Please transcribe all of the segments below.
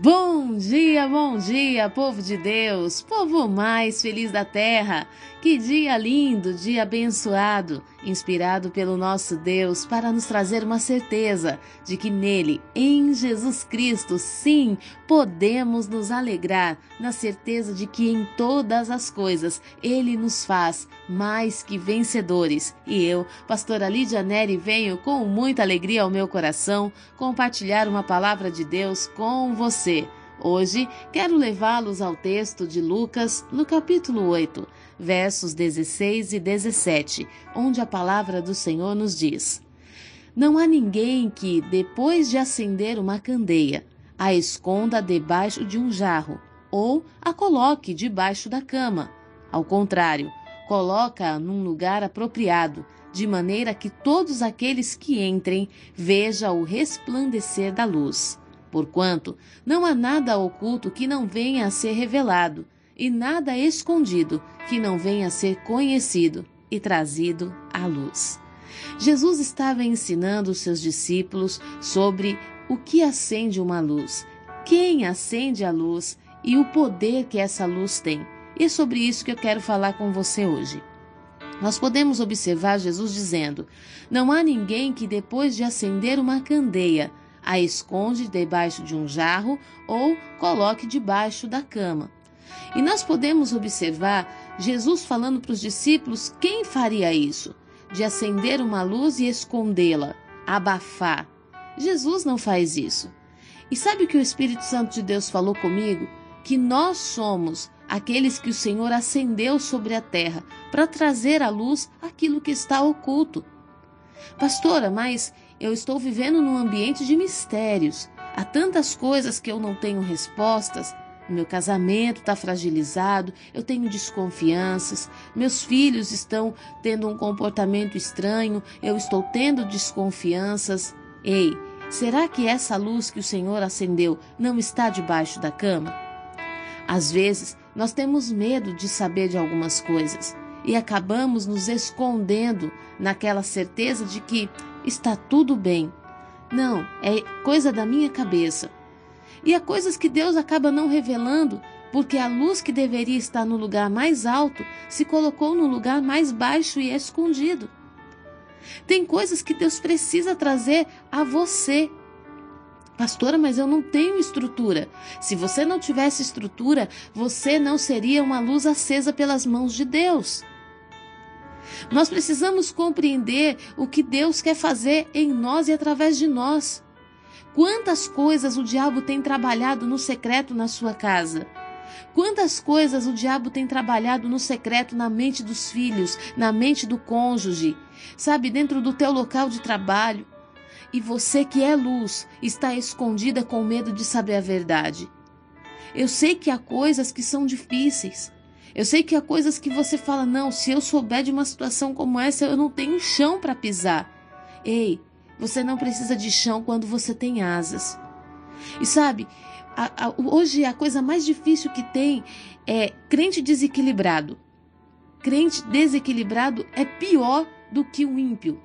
Bom dia, bom dia, povo de Deus, povo mais feliz da terra. Que dia lindo, dia abençoado, inspirado pelo nosso Deus para nos trazer uma certeza de que nele, em Jesus Cristo, sim, podemos nos alegrar, na certeza de que em todas as coisas ele nos faz mais que vencedores. E eu, pastora Lídia Neri, venho com muita alegria ao meu coração compartilhar uma palavra de Deus com você. Hoje quero levá-los ao texto de Lucas, no capítulo 8 versos 16 e 17, onde a palavra do Senhor nos diz: Não há ninguém que, depois de acender uma candeia, a esconda debaixo de um jarro ou a coloque debaixo da cama. Ao contrário, coloca-a num lugar apropriado, de maneira que todos aqueles que entrem vejam o resplandecer da luz. Porquanto não há nada oculto que não venha a ser revelado, e nada escondido que não venha a ser conhecido e trazido à luz. Jesus estava ensinando os seus discípulos sobre o que acende uma luz, quem acende a luz e o poder que essa luz tem. E é sobre isso que eu quero falar com você hoje. Nós podemos observar Jesus dizendo: Não há ninguém que depois de acender uma candeia a esconde debaixo de um jarro ou coloque debaixo da cama e nós podemos observar Jesus falando para os discípulos quem faria isso, de acender uma luz e escondê-la, abafar. Jesus não faz isso. E sabe o que o Espírito Santo de Deus falou comigo? Que nós somos aqueles que o Senhor acendeu sobre a terra para trazer à luz aquilo que está oculto. Pastora, mas eu estou vivendo num ambiente de mistérios. Há tantas coisas que eu não tenho respostas. Meu casamento está fragilizado, eu tenho desconfianças, meus filhos estão tendo um comportamento estranho, eu estou tendo desconfianças. Ei, será que essa luz que o Senhor acendeu não está debaixo da cama? Às vezes, nós temos medo de saber de algumas coisas e acabamos nos escondendo naquela certeza de que está tudo bem. Não, é coisa da minha cabeça. E há coisas que Deus acaba não revelando, porque a luz que deveria estar no lugar mais alto se colocou no lugar mais baixo e escondido. Tem coisas que Deus precisa trazer a você. Pastora, mas eu não tenho estrutura. Se você não tivesse estrutura, você não seria uma luz acesa pelas mãos de Deus. Nós precisamos compreender o que Deus quer fazer em nós e através de nós. Quantas coisas o diabo tem trabalhado no secreto na sua casa? Quantas coisas o diabo tem trabalhado no secreto na mente dos filhos, na mente do cônjuge, sabe, dentro do teu local de trabalho? E você que é luz está escondida com medo de saber a verdade. Eu sei que há coisas que são difíceis. Eu sei que há coisas que você fala: não, se eu souber de uma situação como essa, eu não tenho chão para pisar. Ei, você não precisa de chão quando você tem asas. E sabe, a, a, hoje a coisa mais difícil que tem é crente desequilibrado. Crente desequilibrado é pior do que o ímpio.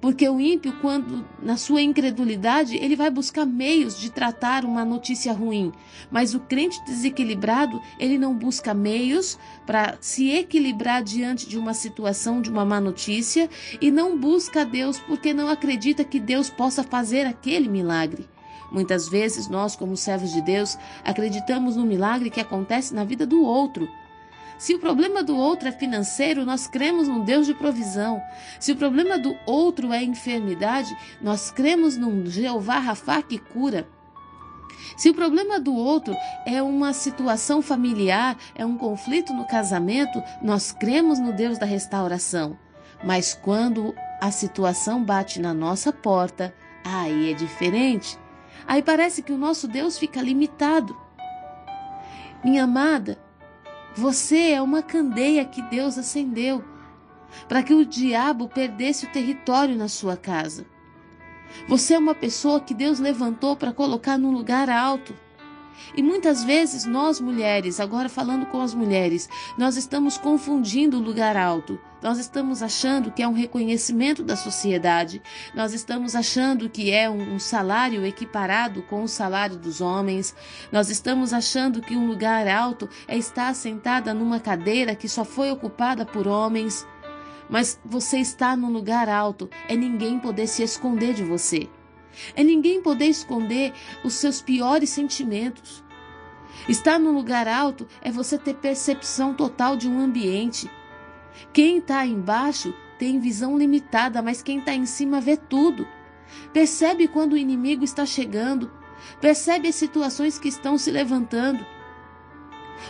Porque o ímpio, quando na sua incredulidade, ele vai buscar meios de tratar uma notícia ruim. Mas o crente desequilibrado, ele não busca meios para se equilibrar diante de uma situação, de uma má notícia, e não busca Deus porque não acredita que Deus possa fazer aquele milagre. Muitas vezes nós, como servos de Deus, acreditamos no milagre que acontece na vida do outro se o problema do outro é financeiro, nós cremos num Deus de provisão. Se o problema do outro é enfermidade, nós cremos num Jeová Rafá que cura. Se o problema do outro é uma situação familiar, é um conflito no casamento, nós cremos no Deus da restauração. Mas quando a situação bate na nossa porta, aí é diferente. Aí parece que o nosso Deus fica limitado. Minha amada, você é uma candeia que Deus acendeu para que o diabo perdesse o território na sua casa. Você é uma pessoa que Deus levantou para colocar num lugar alto. E muitas vezes nós mulheres, agora falando com as mulheres, nós estamos confundindo o lugar alto. Nós estamos achando que é um reconhecimento da sociedade. Nós estamos achando que é um, salário equiparado com o salário dos homens. Nós estamos achando que um lugar alto é estar sentada numa cadeira que só foi ocupada por homens. Mas você está num lugar alto, é ninguém poder se esconder de você. É ninguém poder esconder os seus piores sentimentos. Estar no lugar alto é você ter percepção total de um ambiente. Quem está embaixo tem visão limitada, mas quem está em cima vê tudo. Percebe quando o inimigo está chegando, percebe as situações que estão se levantando.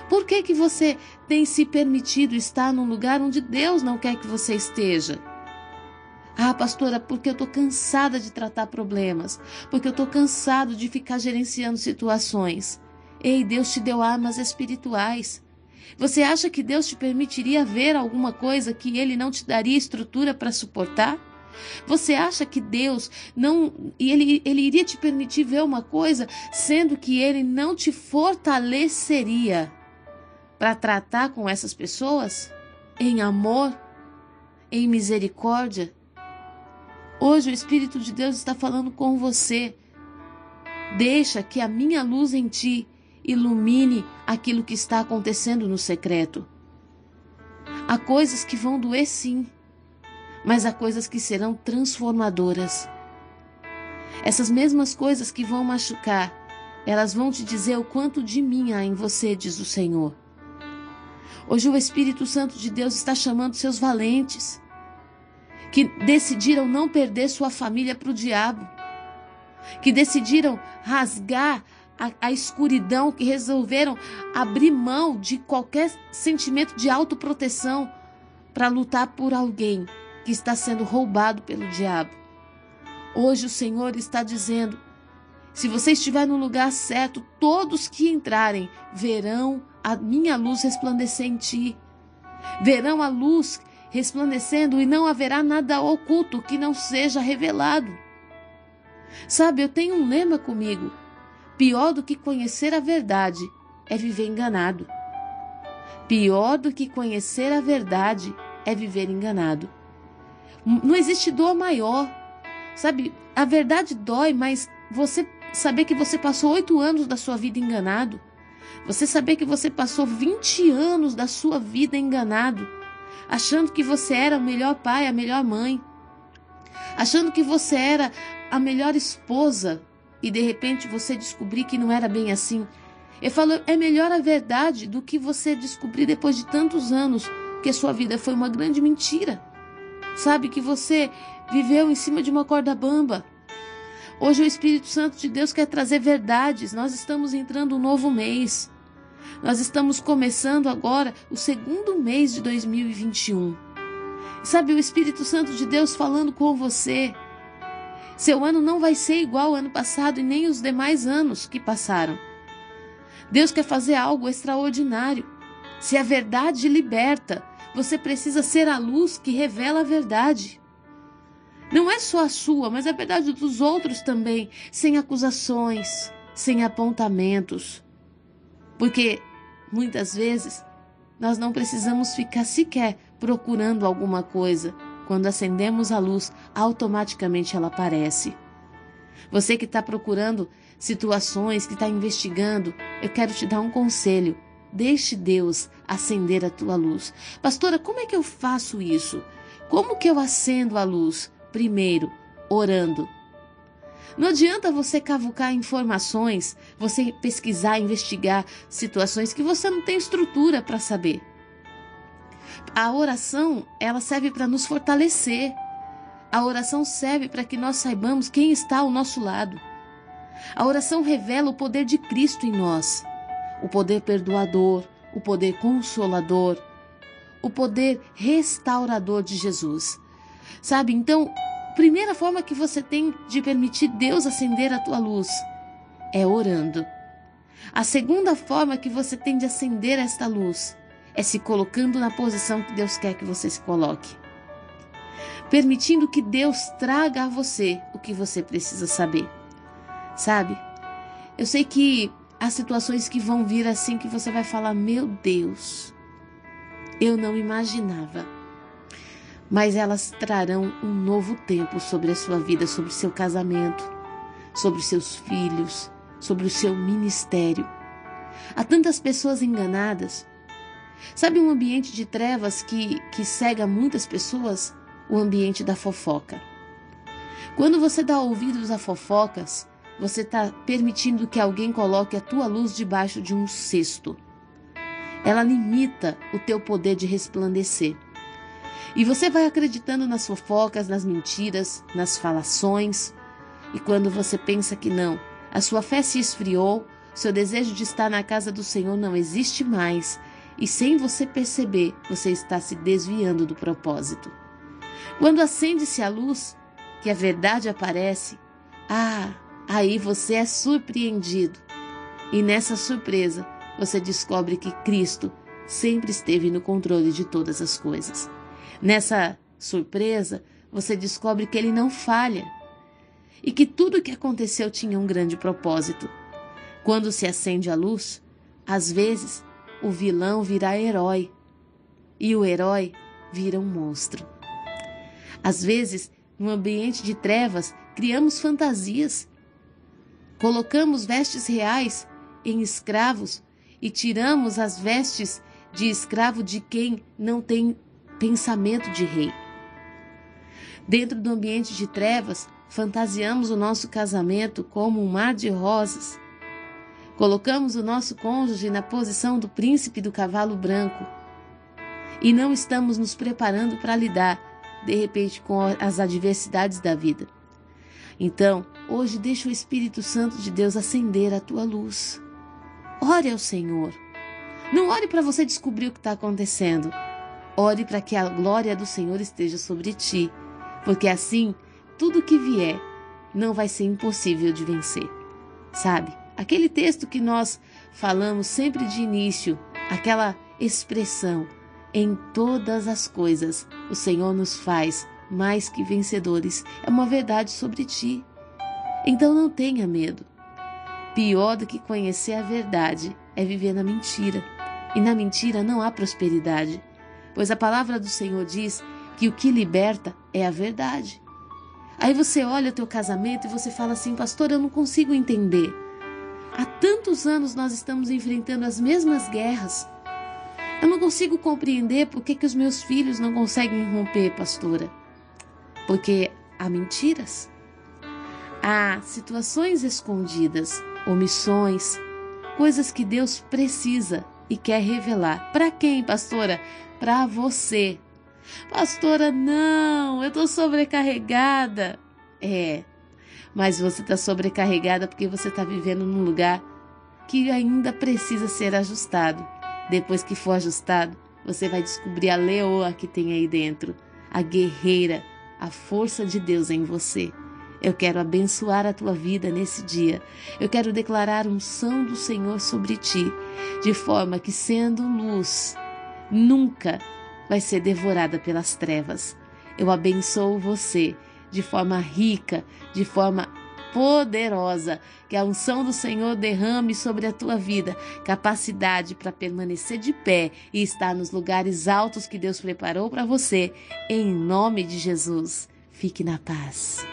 Por que, que você tem se permitido estar num lugar onde Deus não quer que você esteja? Ah, pastora, porque eu estou cansada de tratar problemas, porque eu estou cansado de ficar gerenciando situações. Ei, Deus te deu armas espirituais. Você acha que Deus te permitiria ver alguma coisa que Ele não te daria estrutura para suportar? Você acha que Deus não ele, ele iria te permitir ver uma coisa, sendo que Ele não te fortaleceria para tratar com essas pessoas em amor, em misericórdia? Hoje o Espírito de Deus está falando com você. Deixa que a minha luz em ti ilumine aquilo que está acontecendo no secreto. Há coisas que vão doer sim, mas há coisas que serão transformadoras. Essas mesmas coisas que vão machucar, elas vão te dizer o quanto de mim há em você, diz o Senhor. Hoje o Espírito Santo de Deus está chamando seus valentes que decidiram não perder sua família para o diabo, que decidiram rasgar a, a, escuridão, que resolveram abrir mão de qualquer sentimento de autoproteção para lutar por alguém que está sendo roubado pelo diabo. Hoje o Senhor está dizendo: se você estiver no lugar certo, todos que entrarem verão a minha luz resplandecer em ti, verão a luz resplandecendo e não haverá nada oculto que não seja revelado. Sabe, eu tenho um lema comigo: pior do que conhecer a verdade é viver enganado. Pior do que conhecer a verdade é viver enganado. Não existe dor maior. Sabe, a verdade dói, mas você saber que você passou oito anos da sua vida enganado, você saber que você passou 20 anos da sua vida enganado, achando que você era o melhor pai, a melhor mãe, achando que você era a melhor esposa e de repente você descobrir que não era bem assim. Ele falou: é melhor a verdade do que você descobrir depois de tantos anos que a sua vida foi uma grande mentira. Sabe que você viveu em cima de uma corda bamba. Hoje o Espírito Santo de Deus quer trazer verdades. Nós estamos entrando um novo mês. Nós estamos começando agora o segundo mês de 2021. Sabe, o Espírito Santo de Deus falando com você. Seu ano não vai ser igual ao ano passado e nem os demais anos que passaram. Deus quer fazer algo extraordinário. Se a verdade liberta, você precisa ser a luz que revela a verdade. Não é só a sua, mas a verdade dos outros também, sem acusações, sem apontamentos. Porque muitas vezes nós não precisamos ficar sequer procurando alguma coisa. Quando acendemos a luz, automaticamente ela aparece. Você que está procurando situações, que está investigando, eu quero te dar um conselho. Deixe Deus acender a tua luz. Pastora, como é que eu faço isso? Como que eu acendo a luz? Primeiro, orando. Não adianta você cavucar informações, você pesquisar, investigar situações que você não tem estrutura para saber. A oração, ela serve para nos fortalecer. A oração serve para que nós saibamos quem está ao nosso lado. A oração revela o poder de Cristo em nós, o poder perdoador, o poder consolador, o poder restaurador de Jesus. Sabe? Então, Primeira forma que você tem de permitir Deus acender a tua luz é orando. A segunda forma que você tem de acender esta luz é se colocando na posição que Deus quer que você se coloque. Permitindo que Deus traga a você o que você precisa saber. Sabe? Eu sei que há situações que vão vir assim que você vai falar: Meu Deus, eu não imaginava. Mas elas trarão um novo tempo sobre a sua vida, sobre o seu casamento, sobre seus filhos, sobre o seu ministério. Há tantas pessoas enganadas. Sabe um ambiente de trevas que, que cega muitas pessoas? O ambiente da fofoca. Quando você dá ouvidos a fofocas, você está permitindo que alguém coloque a tua luz debaixo de um cesto. Ela limita o teu poder de resplandecer. E você vai acreditando nas fofocas, nas mentiras, nas falações. E quando você pensa que não, a sua fé se esfriou, seu desejo de estar na casa do Senhor não existe mais, e sem você perceber, você está se desviando do propósito. Quando acende-se a luz, que a verdade aparece, ah, aí você é surpreendido. E nessa surpresa, você descobre que Cristo sempre esteve no controle de todas as coisas. Nessa surpresa, você descobre que ele não falha e que tudo o que aconteceu tinha um grande propósito. Quando se acende a luz, às vezes o vilão vira herói e o herói vira um monstro. Às vezes, no ambiente de trevas, criamos fantasias. Colocamos vestes reais em escravos e tiramos as vestes de escravo de quem não tem pensamento de rei. Dentro do ambiente de trevas, fantasiamos o nosso casamento como um mar de rosas. Colocamos o nosso cônjuge na posição do príncipe do cavalo branco. E não estamos nos preparando para lidar, de repente, com as adversidades da vida. Então, hoje deixa o Espírito Santo de Deus acender a tua luz. Ore ao Senhor. Não ore para você descobrir o que está acontecendo. Ore para que a glória do Senhor esteja sobre ti, porque assim tudo que vier não vai ser impossível de vencer. Sabe? Aquele texto que nós falamos sempre de início, aquela expressão, em todas as coisas o Senhor nos faz mais que vencedores, é uma verdade sobre ti. Então não tenha medo. Pior do que conhecer a verdade é viver na mentira. E na mentira não há prosperidade, pois a palavra do Senhor diz que o que liberta é a verdade. Aí você olha o teu casamento e você fala assim, pastor, eu não consigo entender. Há tantos anos nós estamos enfrentando as mesmas guerras. Eu não consigo compreender por que, que os meus filhos não conseguem romper, pastora. Porque há mentiras, há situações escondidas, omissões, coisas que Deus precisa e quer revelar. Para quem, pastora? Para você, Pastora, não, eu estou sobrecarregada. É, mas você está sobrecarregada porque você está vivendo num lugar que ainda precisa ser ajustado. Depois que for ajustado, você vai descobrir a leoa que tem aí dentro, a guerreira, a força de Deus em você. Eu quero abençoar a tua vida nesse dia. Eu quero declarar unção do Senhor sobre ti, de forma que, sendo luz, nunca vai ser devorada pelas trevas. Eu abençoo você de forma rica, de forma poderosa, que a unção do Senhor derrame sobre a tua vida capacidade para permanecer de pé e estar nos lugares altos que Deus preparou para você, em nome de Jesus. Fique na paz.